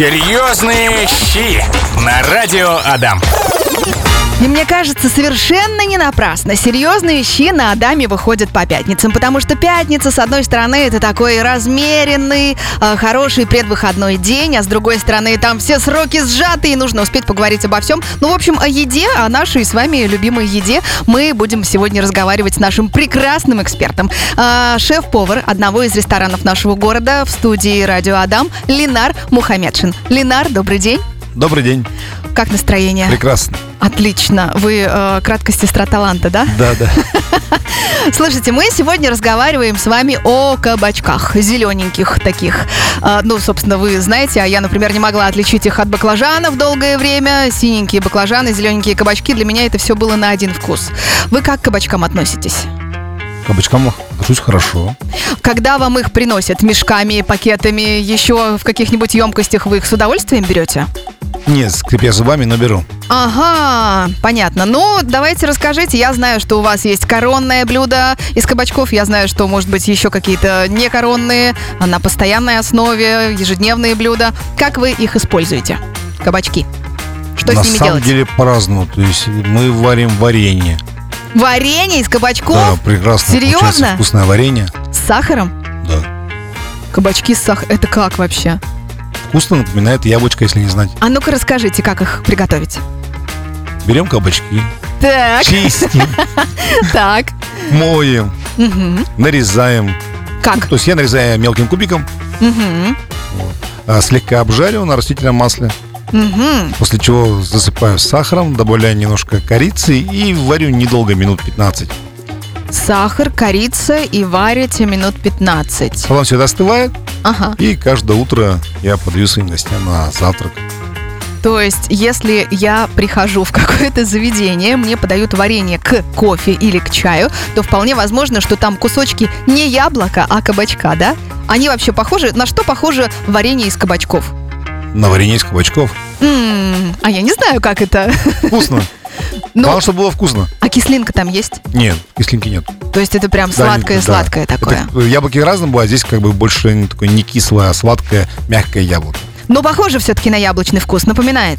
Серьезные щи на радио Адам. И мне кажется, совершенно не напрасно. Серьезные щи на Адаме выходят по пятницам, потому что пятница, с одной стороны, это такой размеренный, э, хороший предвыходной день, а с другой стороны, там все сроки сжаты, и нужно успеть поговорить обо всем. Ну, в общем, о еде, о нашей с вами любимой еде мы будем сегодня разговаривать с нашим прекрасным экспертом. Э, шеф-повар одного из ресторанов нашего города в студии «Радио Адам» Ленар Мухамедшин. Ленар, добрый день. Добрый день. Как настроение? Прекрасно. Отлично. Вы э, краткость сестра таланта, да? Да, да. Слушайте, мы сегодня разговариваем с вами о кабачках, зелененьких таких. Э, ну, собственно, вы знаете, а я, например, не могла отличить их от баклажанов долгое время. Синенькие баклажаны, зелененькие кабачки. Для меня это все было на один вкус. Вы как к кабачкам относитесь? Кабачкам отношусь хорошо. Когда вам их приносят мешками, пакетами, еще в каких-нибудь емкостях, вы их с удовольствием берете? Нет, скрипя зубами, но беру. Ага, понятно. Ну, давайте расскажите. Я знаю, что у вас есть коронное блюдо из кабачков. Я знаю, что, может быть, еще какие-то некоронные, на постоянной основе, ежедневные блюда. Как вы их используете? Кабачки. Что На с ними самом делать? деле по-разному. То есть мы варим варенье. Варенье из кабачков? Да, прекрасно. Серьезно? Вкусное варенье. С сахаром? Да. Кабачки с сахаром. Это как вообще? Вкусно напоминает яблочко, если не знать. А ну-ка расскажите, как их приготовить. Берем кабачки, Так, чистим, так. моем, нарезаем. Как? То есть я нарезаю мелким кубиком, а слегка обжариваю на растительном масле. Мгм. После чего засыпаю сахаром, добавляю немножко корицы и варю недолго, минут 15. Сахар, корица и варите минут 15. Потом все это остывает, Ага. и каждое утро я подаю своим гостям на завтрак. То есть, если я прихожу в какое-то заведение, мне подают варенье к кофе или к чаю, то вполне возможно, что там кусочки не яблока, а кабачка, да? Они вообще похожи? На что похоже варенье из кабачков? На варенье из кабачков. М, а я не знаю, как это. Вкусно. Ну, Главное, чтобы было вкусно. а кислинка там есть? Нет, кислинки нет. То есть это прям Да, сладкое-сладкое да. такое. Это, яблоки разные бывают, здесь как бы больше не такое не кислое, а сладкое, мягкое яблоко. Но похоже все-таки на яблочный вкус, напоминает.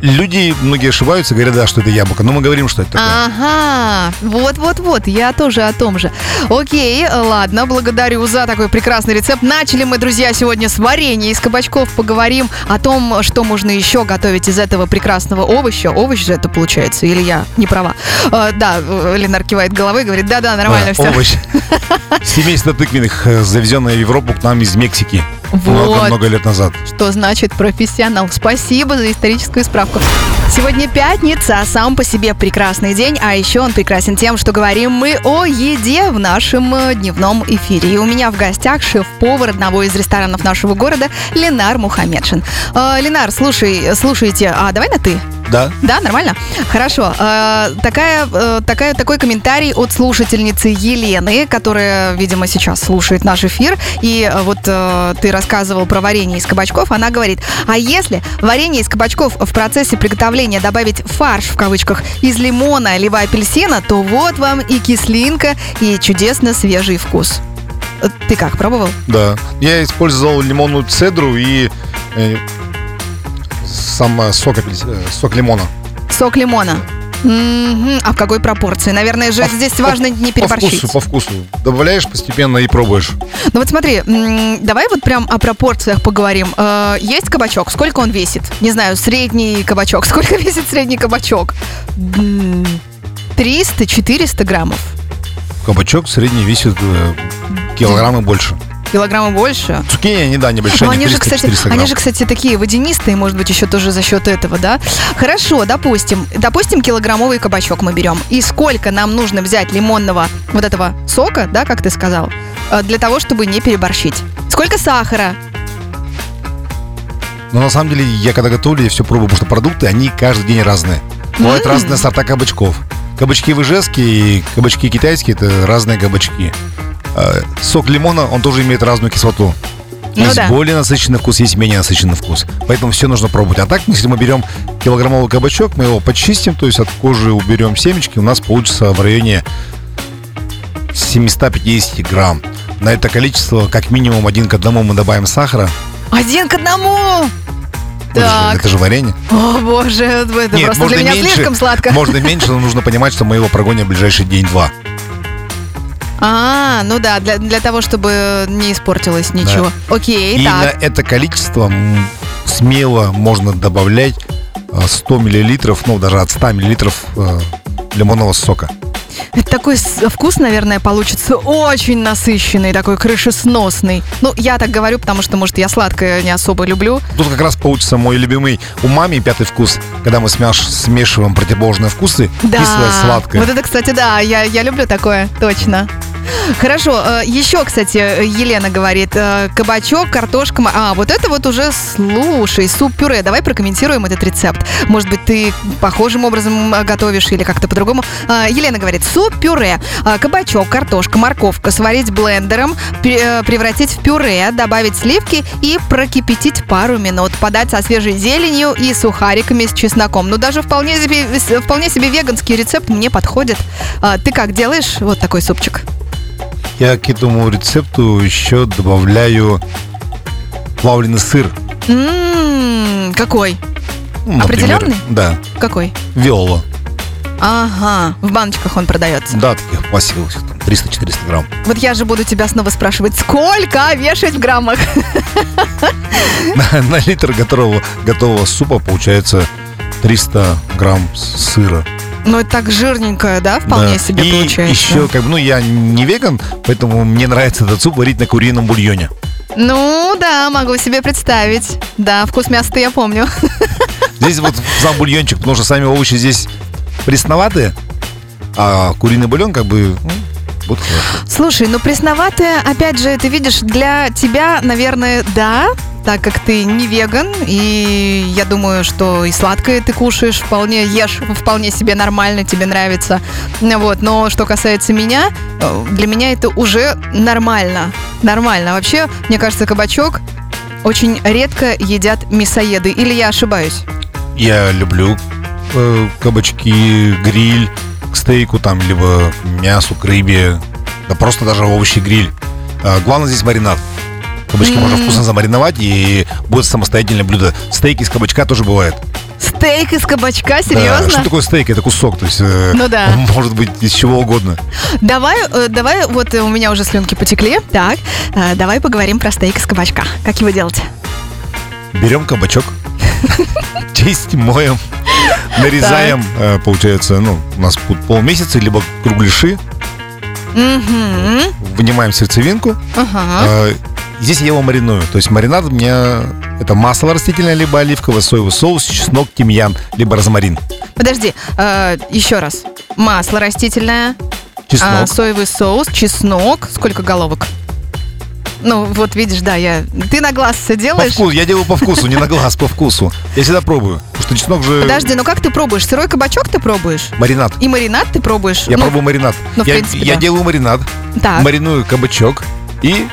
Люди, многие ошибаются, говорят, да, что это яблоко, но мы говорим, что это такое. Ага, вот-вот-вот, я тоже о том же. Окей, ладно, благодарю за такой прекрасный рецепт. Начали мы, друзья, сегодня с варенья из кабачков. Поговорим о том, что можно еще готовить из этого прекрасного овоща. Овощ же это получается, или я не права? Э, да, Ленар кивает головой и говорит, да-да, нормально Да, все. овощ. Семейство тыквенных, э, завезенное в Европу к нам из Мексики. Вот. Много-много лет назад. Что значит профессионал? Спасибо за историческую справку. Сегодня пятница, а сам по себе прекрасный день, а еще он прекрасен тем, что говорим мы о еде в нашем э, дневном эфире. И у меня в гостях шеф-повар одного из ресторанов нашего города Ленар Мухамедшин. Э, Ленар, слушай, слушайте, а давай на ты? Да? Да, нормально? Хорошо. Э, такая, э, такая, такой комментарий от слушательницы Елены, которая, видимо, сейчас слушает наш эфир. И э, вот э, ты рассказывал про варенье из кабачков. Она говорит, а если варенье из кабачков в процессе приготовления добавить фарш, в кавычках, из лимона либо апельсина, то вот вам и кислинка, и чудесно свежий вкус. Э, Ты как, пробовал? Да. Я использовал лимонную цедру и э, сам э, сок, э, сок лимона. Сок лимона. Мгм. А в какой пропорции? Наверное же По- здесь по- важно не переборщить. По вкусу, по вкусу. Добавляешь постепенно и пробуешь. Ну вот смотри, давай вот прям о пропорциях поговорим. Э, Есть кабачок, сколько он весит? Не знаю, средний кабачок. Сколько весит средний кабачок? М, 300-400 граммов. Кабачок средний весит килограммы больше. Килограмма больше. Цукини, они, да, небольшие, Ну, они они же, кстати, 300-400 грамм. они же, кстати, такие водянистые, может быть, еще тоже за счет этого, да? Хорошо, допустим, допустим, килограммовый кабачок мы берем. И сколько нам нужно взять лимонного вот этого сока, да, как ты сказал, э, для того, чтобы не переборщить? Сколько сахара? Но на самом деле, я когда готовлю, я все пробую, потому что продукты, они каждый день разные. Бывают М. разные сорта кабачков. Кабачки в Ижевске и кабачки китайские – это разные кабачки. А, Сок лимона, он тоже имеет разную кислоту. Ну есть да. более насыщенный вкус, есть менее насыщенный вкус. Поэтому все нужно пробовать. А так, если мы берем килограммовый кабачок, мы его почистим, то есть от кожи уберем семечки, у нас получится в районе 750 грамм. На это количество, как минимум один к одному мы добавим сахара. Один к одному! Так. Это же варенье. О, боже, это Нет, просто для меня меньше, слишком сладко. Можно меньше, но нужно понимать, что мы его прогоним в ближайший день-два. А, ну да, для, для того, чтобы не испортилось ничего. Окей, И на так. это количество смело можно добавлять а, 100 миллилитров, ну даже от 100 миллилитров э, лимонного сока. Это такой вкус, наверное, получится очень насыщенный, такой крышесносный. Ну, я так говорю, потому что, может, я сладкое не особо люблю. Тут как раз получится мой любимый умами пятый вкус, когда мы смяш- смешиваем противоположные вкусы, Да. кислое, сладкое. Вот это, кстати, да, я, я люблю такое, точно. Хорошо, э, еще, кстати, Елена говорит, э, кабачок, картошка, а, вот это вот уже, слушай, суп-пюре, давай прокомментируем этот рецепт. Может быть, ты похожим образом э, готовишь или как-то по-другому. А, Елена говорит, суп-пюре, кабачок, картошка, морковка, сварить блендером, э, превратить в пюре, добавить сливки и прокипятить пару минут, подать со свежей зеленью и сухариками с чесноком. Ну, даже вполне себе, вполне себе веганский рецепт мне подходит. Ты как делаешь вот такой супчик? Я к этому рецепту еще добавляю плавленый сыр. М, какой? Ну, например, Определенный? Да, Какой? виола. Ага, в баночках он продается. Да, таких пластиковых, там, 300-400 грамм. Вот я же буду тебя снова спрашивать, сколько вешать в граммах? На, на литр готового, готового супа получается 300 грамм сыра. Ну, это так жирненькое, да, вполне Да. себе И получается. еще, как бы, ну, я не веган, поэтому мне нравится этот суп варить на курином бульоне. Ну, да, могу себе представить. Да, вкус мяса я помню. Здесь вот сам бульончик, потому что сами овощи здесь пресноватые, а куриный бульон как бы ну, будет хорошо. Слушай, ну пресноватое, опять же, ты видишь, для тебя, наверное, да, так как ты не веган, и я думаю, что и сладкое ты кушаешь, вполне ешь, вполне себе нормально, тебе нравится. Вот, но что касается меня, э, для меня это уже нормально. Нормально. Вообще, мне кажется, кабачок очень редко едят мясоеды. Или я ошибаюсь? Я люблю э, кабачки, гриль к стейку там, либо мясу, к рыбе, да просто даже овощи гриль. А, главное здесь маринад. Кабачки можно вкусно замариновать и будет самостоятельное блюдо. Стейк из кабачка тоже бывает. Стейк из кабачка, Да, серьезно? что такое стейк? Это кусок, то есть э, Ну да. он может быть из чего угодно. Давай, э, давай, вот у меня уже слюнки потекли. Так, э, давай поговорим про стейк из кабачка. Как его делать? Берем кабачок, чистим, моем, нарезаем, получается, ну, у нас полмесяца, либо кругляши, вынимаем сердцевинку, Здесь я его мариную. То есть маринад у меня это масло растительное, либо оливковое, соевый соус, чеснок, тимьян, либо розмарин. Подожди, э, еще раз. Масло растительное, а, Чеснок. соевый соус, чеснок. Сколько головок? Ну, вот видишь, да, я... Ты на глаз все По делаешь? вкусу. Я делаю по вкусу, не на глаз, по вкусу. Я всегда пробую. Потому что чеснок же Подожди, ну как ты пробуешь? Сырой кабачок ты пробуешь? маринад. И маринад ты пробуешь? Я Ну, пробую маринад. ну, в я, принципе, я да. делаю маринад, Так. мариную кабачок и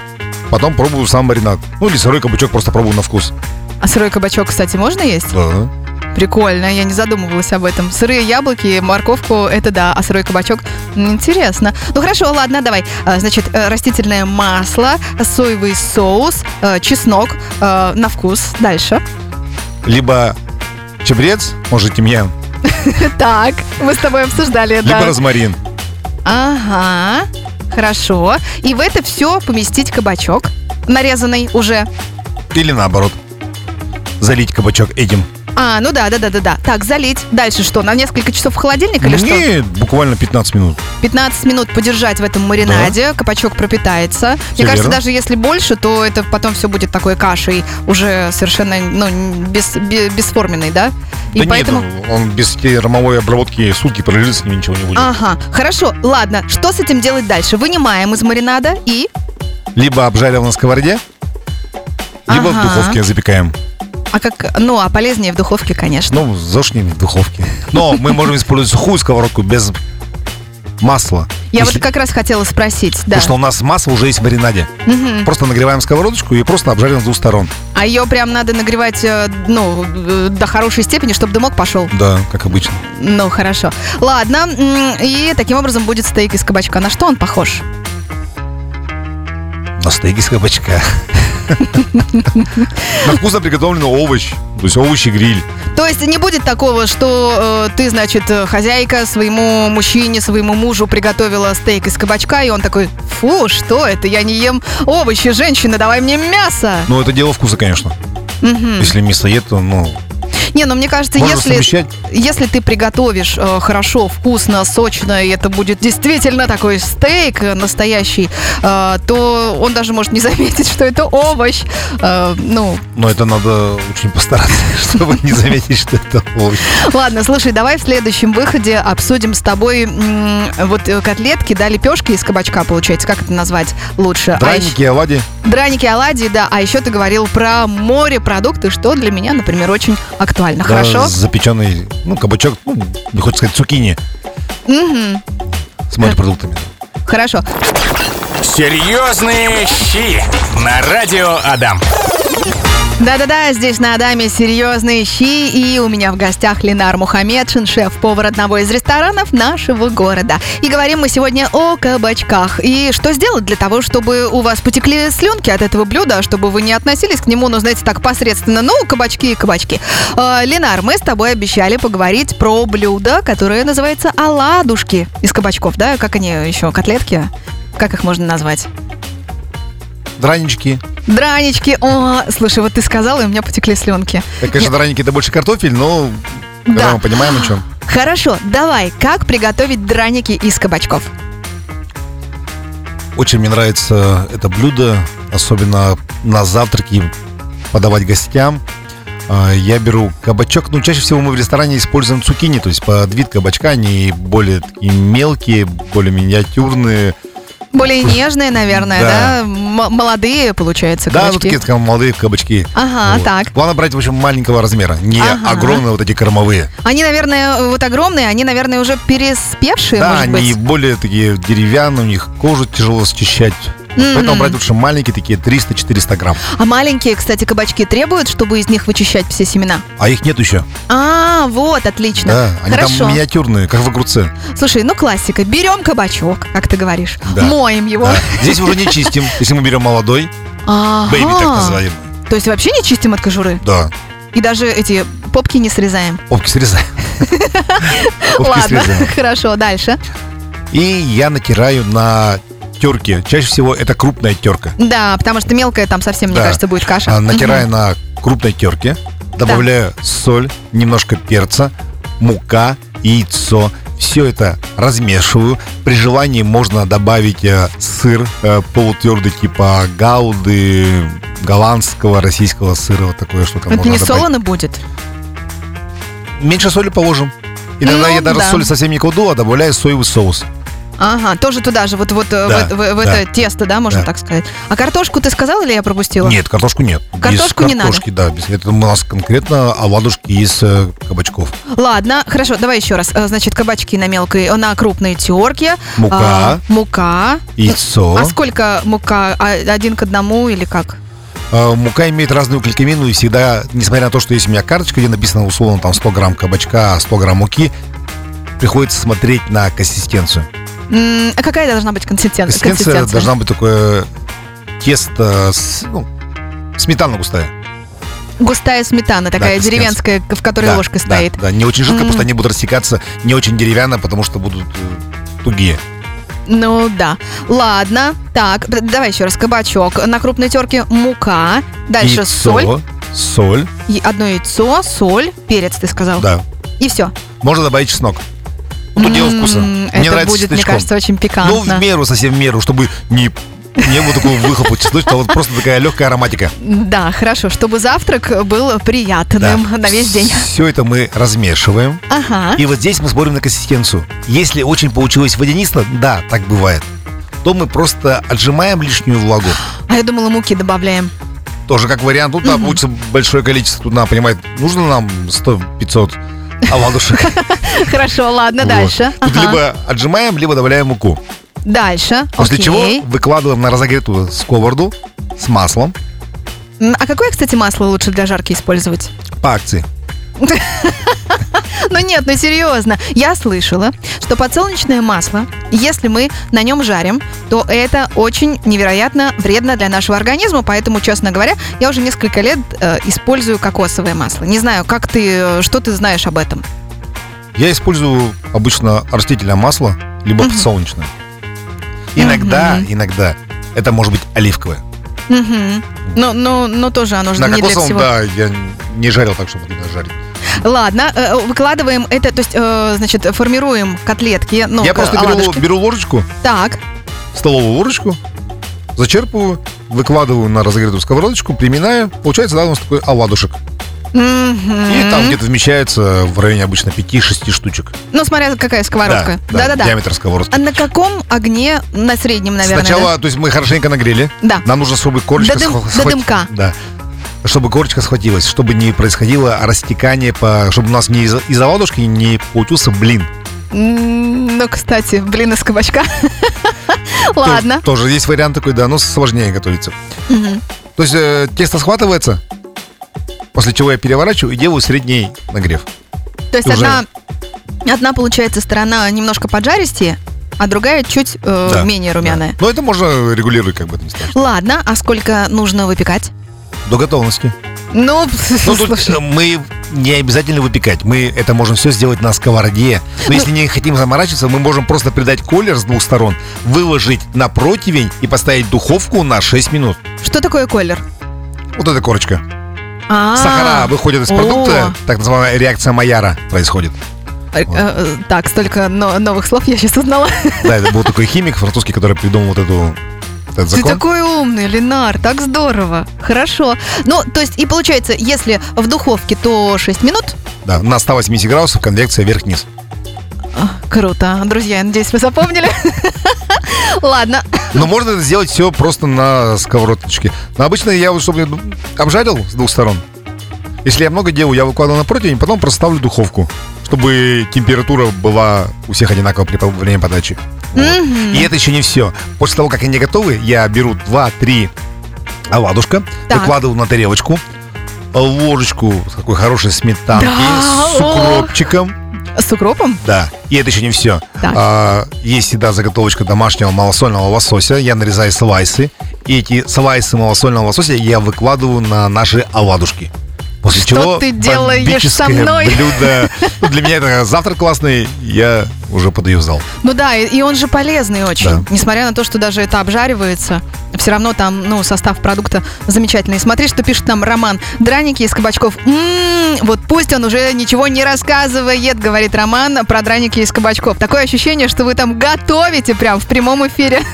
потом пробую сам маринад. Ну или сырой кабачок просто пробую на вкус. А сырой кабачок, кстати, можно есть? Да. Прикольно, я не задумывалась об этом. Сырые яблоки, морковку, это да, а сырой кабачок, интересно. Ну хорошо, ладно, давай. А, Значит, э, растительное масло, соевый соус, э, чеснок э, на вкус. Дальше. Либо чебрец, может тимьян, Так, мы с тобой обсуждали, либо да. розмарин. Ага, хорошо. И в это все поместить кабачок, нарезанный уже. Или наоборот. Залить кабачок этим. А, ну да, да, да, да, да. Так, залить. Дальше что? На несколько часов в холодильник или что? Нет, буквально 15 минут. 15 минут подержать в этом маринаде, кабачок пропитается. Мне Всё кажется, верно. даже если больше, то это потом все будет такой кашей, уже совершенно ну, без, бе- бесформенной, да? И да поэтому... нет, он без термовой обработки сутки пролежит, с ним ничего не будет. Ага, хорошо, ладно, что с этим делать дальше? Вынимаем из маринада и... Либо обжарил на сковороде, либо в Ага. духовке запекаем. А как... Ну, а полезнее в духовке, конечно. Ну, зашнем в духовке. Но мы можем использовать сухую сковородку без масла. Я вот как раз хотела спросить, да. Потому что у нас масло уже есть в маринаде. Мгм. Просто нагреваем сковородочку и просто обжарим с двух сторон. А ее прям надо нагревать, э, ну, э, до хорошей степени, чтобы дымок пошел. Да, как обычно. Ну, хорошо. Ладно, и таким образом будет стейк из кабачка. На что он похож? На стейк из кабачка. На вкусно приготовленный овощ. То есть овощи гриль. То есть не будет такого, что э, ты, значит, э, хозяйка своему мужчине, своему мужу приготовила стейк из кабачка, и он такой, фу, что это, я не ем овощи, женщина, давай мне мясо. Но это дело вкуса, конечно. Если мясоед, то, ну, Не, ну мне кажется, можно если, совмещать. если ты приготовишь э, хорошо, вкусно, сочно, и это будет действительно такой стейк э, настоящий, э, то он даже может не заметить, что это овощ. Э, ну, Но это надо очень постараться, чтобы не заметить, что это овощ. ладно, слушай, давай в следующем выходе обсудим с тобой вот э, котлетки, да, лепешки из кабачка, получается, как это назвать лучше? А Драники, оладьи. Драники, оладьи, да. А еще ты говорил про морепродукты, что для меня, например, очень актуально. Да, Хорошо? запеченный, ну, кабачок, ну, не хочется сказать цукини. С морепродуктами. Хорошо. Серьезные щи на радио Адам. Да-да-да, здесь на Адаме серьезные щи, и у меня в гостях Ленар Мухамедшин, шеф-повар одного из ресторанов нашего города. И говорим мы сегодня о кабачках. И что сделать для того, чтобы у вас потекли слюнки от этого блюда, чтобы вы не относились к нему, ну, знаете, так посредственно, ну, кабачки и кабачки. Э, Ленар, мы с тобой обещали поговорить про блюдо, которое называется оладушки из кабачков, да? Как они еще, котлетки? Как их можно назвать? Дранички. Дранички. О, слушай, вот ты сказала, и у меня потекли слюнки. Так, конечно, драники это больше картофель, но когда Да. мы понимаем о чем. Хорошо, давай, как приготовить драники из кабачков? Очень мне нравится это блюдо, особенно на завтраки подавать гостям. А, Я беру кабачок, ну, чаще всего мы в ресторане используем цукини, то есть под вид кабачка, они более такие мелкие, более миниатюрные. Более нежные, наверное, да? Да. Молодые, получается, Да, ну, кабачки. такие как молодые кабачки. Ага, Вот. так. Главное брать, в общем, маленького размера, не Ага. огромные вот эти кормовые. Они, наверное, вот огромные, они, наверное, уже переспевшие, да, они быть. более такие деревянные, у них кожу тяжело счищать. Вот Поэтому брать лучше маленькие, такие 300-400 грамм. А маленькие, кстати, кабачки требуют, чтобы из них вычищать все семена? А их нет еще. А, вот, отлично. Да, они Хорошо. там миниатюрные, как в огурце. Слушай, ну классика. Берем кабачок, как ты говоришь, Да. моем его. Да. Здесь уже не чистим, если мы берем молодой, бэйби так называемый. То есть вообще не чистим от кожуры? Да, И даже эти попки не срезаем? попки срезаем. Ладно, хорошо, дальше. И я натираю на терке. Чаще всего это крупная терка. Да, потому что мелкая там совсем, мне Да. кажется, будет каша. А, Натираю Мгм. на крупной терке, добавляю соль, немножко перца, мука, яйцо. Все это размешиваю. При желании можно добавить э, сыр э, полутвердый типа гауды, голландского, российского сыра, вот такое что-то Это можно не добавить. солоно будет? Меньше соли положим. Иногда Ну, я даже да. соли совсем не кладу, а добавляю соевый соус. Ага, тоже туда же, вот, вот э, Да, в, в- в да. это тесто, да, можно Да. так сказать. А картошку ты сказал или я пропустила? Нет, картошку нет. Картошку без не надо? картошки, да. Без, это у нас конкретно оладушки из э, кабачков. Ладно, хорошо, давай еще раз. Э, Значит, кабачки на мелкой, э, на крупной терке. Мука. А, мука. Яйцо. А сколько мука? А, Один к одному или как? Э, Мука имеет разную клейковину и всегда, несмотря на то, что есть у меня карточка, где написано условно там 100 грамм кабачка, 100 грамм муки, приходится смотреть на консистенцию. М, А какая должна быть консистен- Консистенция должна быть такое тесто, с, ну, сметана густая. Густая сметана, такая консистенция. деревенская, в которой Да, ложка да, стоит. Да, не очень жидко, М. просто они будут растекаться, не очень деревянно, потому что будут э, тугие. Ну да. Ладно. Так, д- давай еще раз. Кабачок. На крупной терке мука. Дальше Яйцо, соль. соль, И одно яйцо, соль, перец, ты сказал. да. И все. Можно добавить чеснок. Ну, дело вкуса. Мне нравится будет, мне кажется, очень Ну, пикантно. в меру, совсем в меру, чтобы не, не было такого выхлопа чесночного, вот просто такая легкая ароматика. Да, хорошо, чтобы завтрак был приятным на весь день. Все это мы размешиваем. Ага. И вот здесь мы смотрим на консистенцию. Если очень получилось водянисто, да, так бывает, то мы просто отжимаем лишнюю влагу. А я думала, муки добавляем. Тоже как вариант. Тут да, получится большое количество. Тут надо понимать, нужно нам 100-500 оладушек. Хорошо, ладно, дальше. Тут либо отжимаем, либо добавляем муку. Дальше. После Окей. чего выкладываем на разогретую сковороду с маслом А какое, кстати, масло лучше для жарки использовать? по акции. Ну нет, ну серьезно. Я слышала, что подсолнечное масло, если мы на нем жарим, то это очень невероятно вредно для нашего организма. Поэтому, честно говоря, я уже несколько лет э, использую кокосовое масло. Не знаю, как ты, э, что ты знаешь об этом? Я использую обычно растительное масло, либо Мгм. подсолнечное. Иногда, Мгм. иногда это может быть оливковое. Мгм. Но, но, но тоже оно же На не для всего. да, я не жарил так, чтобы именно жарить. Ладно, э, выкладываем это, то есть, э, значит, формируем котлетки. Ну, я к- просто беру, оладушки. беру ложечку, Так. столовую ложечку, зачерпываю, выкладываю на разогретую сковородочку, приминаю. Получается, да, у нас такой оладушек. И там где-то вмещается в районе обычно 5-6 штучек. Ну, смотря какая сковородка. Да, Да-да-да. Диаметр сковородки. А на каком огне? На среднем, наверное, Сначала, то есть мы хорошенько нагрели. Да. Нам нужно, чтобы корочка До дым- схва- до схват- дымка. Да. Чтобы корочка схватилась, чтобы не происходило растекание по, чтобы у нас не из, из оладушки не получился блин. Ну, кстати, блин из кабачка. Ладно. Тоже, тоже есть вариант такой, да, но сложнее готовится. То есть э, тесто схватывается, после чего я переворачиваю и делаю средний нагрев. То есть одна, одна, получается, сторона немножко поджаристее, а другая чуть э, Да, менее румяная. Да. Но это можно регулировать, как бы это не страшно. Ладно, а сколько нужно выпекать? До готовности. Ну, Ну, тут слушай, э, мы не обязательно выпекать. Мы это можем все сделать на сковороде. Ну, Но если не хотим заморачиваться, мы можем просто придать колер с двух сторон, выложить на противень и поставить духовку на 6 минут. что такое колер? Вот эта корочка. А, Сахара выходит из продукта, так называемая реакция Майяра происходит. э, э, Так, столько но- новых слов я сейчас узнала. Да, это был такой химик французский, который придумал вот эту этот Ты закон. такой умный, Ленар, так здорово. Хорошо. Ну, то есть, и получается, если в духовке, то 6 минут. Да, на 180 градусов конвекция вверх-вниз. А, Круто. Друзья, я надеюсь, вы запомнили. Ладно. Но можно это сделать все просто на сковородочке. Но обычно я вот, чтобы обжарил с двух сторон. Если я много делаю, я выкладываю на противень, потом просто ставлю духовку, чтобы температура была у всех одинакова при время подачи. Вот. И это еще не все. После того, как они готовы, я беру 2-3 оладушка, Так. выкладываю на тарелочку, ложечку с такой хорошей сметанки, Да, с укропчиком. С укропом? Да, и это еще не все. Так. А, есть всегда заготовочка домашнего малосольного лосося. Я нарезаю слайсы. И эти слайсы малосольного лосося я выкладываю на наши оладушки. После Что чего ты делаешь со мной? блюдо. Ну, для меня это завтрак классный, я уже подаю в зал. Ну да, и, и он же полезный очень. Да. Несмотря на то, что даже это обжаривается, все равно там, ну, состав продукта замечательный. Смотри, что пишет нам Роман. Драники из кабачков. М-м, вот пусть он уже ничего не рассказывает, говорит Роман, про драники из кабачков. Такое ощущение, что вы там готовите прям в прямом эфире.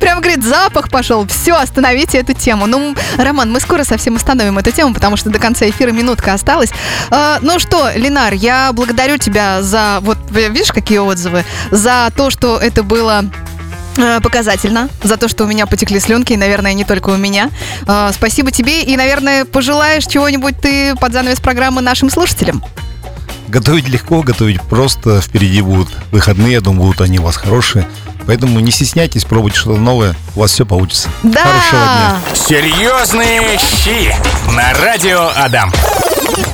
Прям, говорит, запах пошел. Все, остановите эту тему. Ну, Роман, мы скоро совсем остановим эту тему, потому что до конца эфира минутка осталась. А, ну что, Ленар, я благодарю тебя за, вот, видишь, какие отзывы, за то, что это было э, показательно, за то, что у меня потекли слюнки, и, наверное, не только у меня. А, спасибо тебе, и, наверное, пожелаешь чего-нибудь ты под занавес программы нашим слушателям. Готовить легко, готовить просто. Впереди будут выходные, я думаю, будут они у вас хорошие. Поэтому не стесняйтесь, пробуйте что-то новое, у вас все получится. Да! Хорошего дня. Серьезные щи на радио Адам.